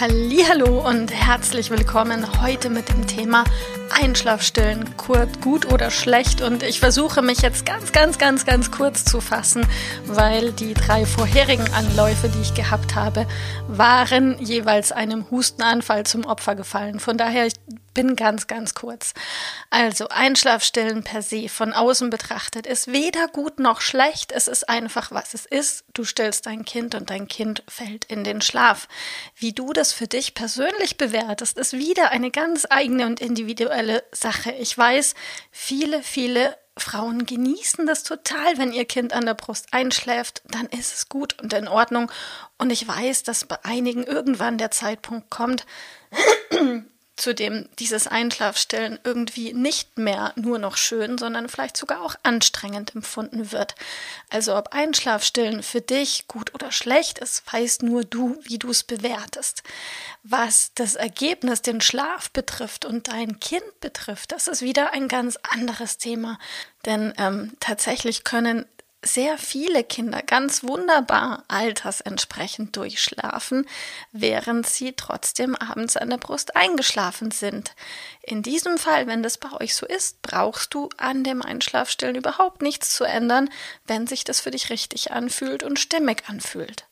Hallo und herzlich willkommen heute mit dem Thema Einschlafstillen, kurz, gut oder schlecht. Und ich versuche mich jetzt ganz, ganz, ganz, ganz kurz zu fassen, weil die drei vorherigen Anläufe, die ich gehabt habe, waren jeweils einem Hustenanfall zum Opfer gefallen. Von daher, ich bin ganz, ganz kurz. Also Einschlafstillen per se von außen betrachtet ist weder gut noch schlecht. Es ist einfach, was es ist. Du stillst dein Kind und dein Kind fällt in den Schlaf. Wie du das für dich persönlich bewertest, ist wieder eine ganz eigene und individuelle Sache. Ich weiß, viele, viele Frauen genießen das total, wenn ihr Kind an der Brust einschläft, dann ist es gut und in Ordnung. Und ich weiß, dass bei einigen irgendwann der Zeitpunkt kommt, zu dem dieses Einschlafstellen irgendwie nicht mehr nur noch schön, sondern vielleicht sogar auch anstrengend empfunden wird. Also ob Einschlafstillen für dich gut oder schlecht ist, weißt nur du, wie du es bewertest. Was das Ergebnis, den Schlaf betrifft und dein Kind betrifft, das ist wieder ein ganz anderes Thema. Denn ähm, tatsächlich können sehr viele Kinder ganz wunderbar altersentsprechend durchschlafen, während sie trotzdem abends an der Brust eingeschlafen sind. In diesem Fall, wenn das bei euch so ist, brauchst du an dem Einschlafstillen überhaupt nichts zu ändern, wenn sich das für dich richtig anfühlt und stimmig anfühlt.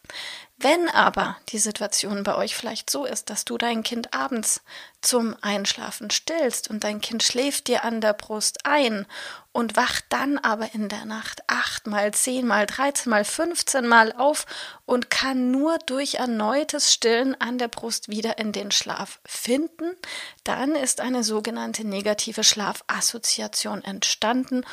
Wenn aber die Situation bei euch vielleicht so ist, dass du dein Kind abends zum Einschlafen stillst und dein Kind schläft dir an der Brust ein und wacht dann aber in der Nacht achtmal, zehnmal, dreizehnmal, fünfzehnmal auf und kann nur durch erneutes Stillen an der Brust wieder in den Schlaf finden, dann ist eine sogenannte negative Schlafassoziation entstanden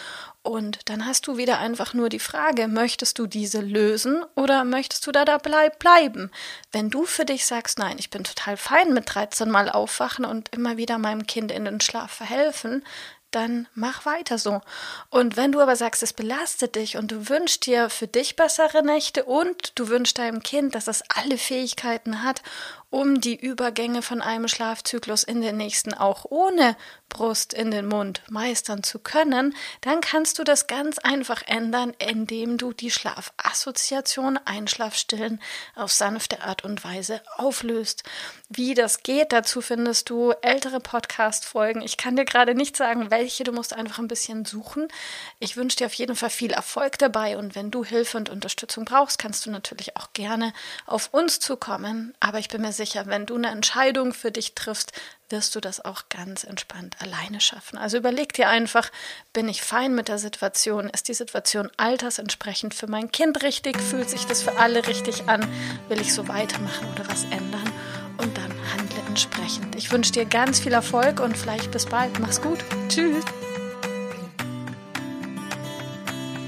und dann hast du wieder einfach nur die Frage, möchtest du diese lösen oder möchtest du da, da bleib, bleiben? Wenn du für dich sagst, nein, ich bin total fein mit 13 Mal aufwachen und immer wieder meinem Kind in den Schlaf verhelfen, dann mach weiter so. Und wenn du aber sagst, es belastet dich und du wünschst dir für dich bessere Nächte und du wünschst deinem Kind, dass es alle Fähigkeiten hat um die Übergänge von einem Schlafzyklus in den nächsten auch ohne Brust in den Mund meistern zu können, dann kannst du das ganz einfach ändern, indem du die Schlafassoziation Einschlafstillen auf sanfte Art und Weise auflöst. Wie das geht, dazu findest du ältere Podcast-Folgen. Ich kann dir gerade nicht sagen, welche, du musst einfach ein bisschen suchen. Ich wünsche dir auf jeden Fall viel Erfolg dabei und wenn du Hilfe und Unterstützung brauchst, kannst du natürlich auch gerne auf uns zukommen. Aber ich bin mir sicher, wenn du eine Entscheidung für dich triffst, wirst du das auch ganz entspannt alleine schaffen. Also überleg dir einfach, bin ich fein mit der Situation? Ist die Situation altersentsprechend für mein Kind richtig? Fühlt sich das für alle richtig an? Will ich so weitermachen oder was ändern? Und dann handle entsprechend. Ich wünsche dir ganz viel Erfolg und vielleicht bis bald. Mach's gut. Tschüss.